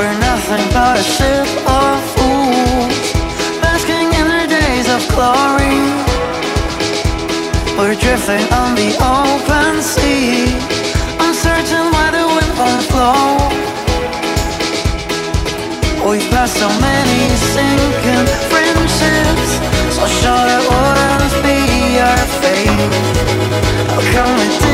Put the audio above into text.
We're nothing but a ship of fools, basking in the days of glory. We're drifting on the open sea, uncertain why the wind won't blow. We've passed so many sinking friendships, so sure it wouldn't be our fate. How come we?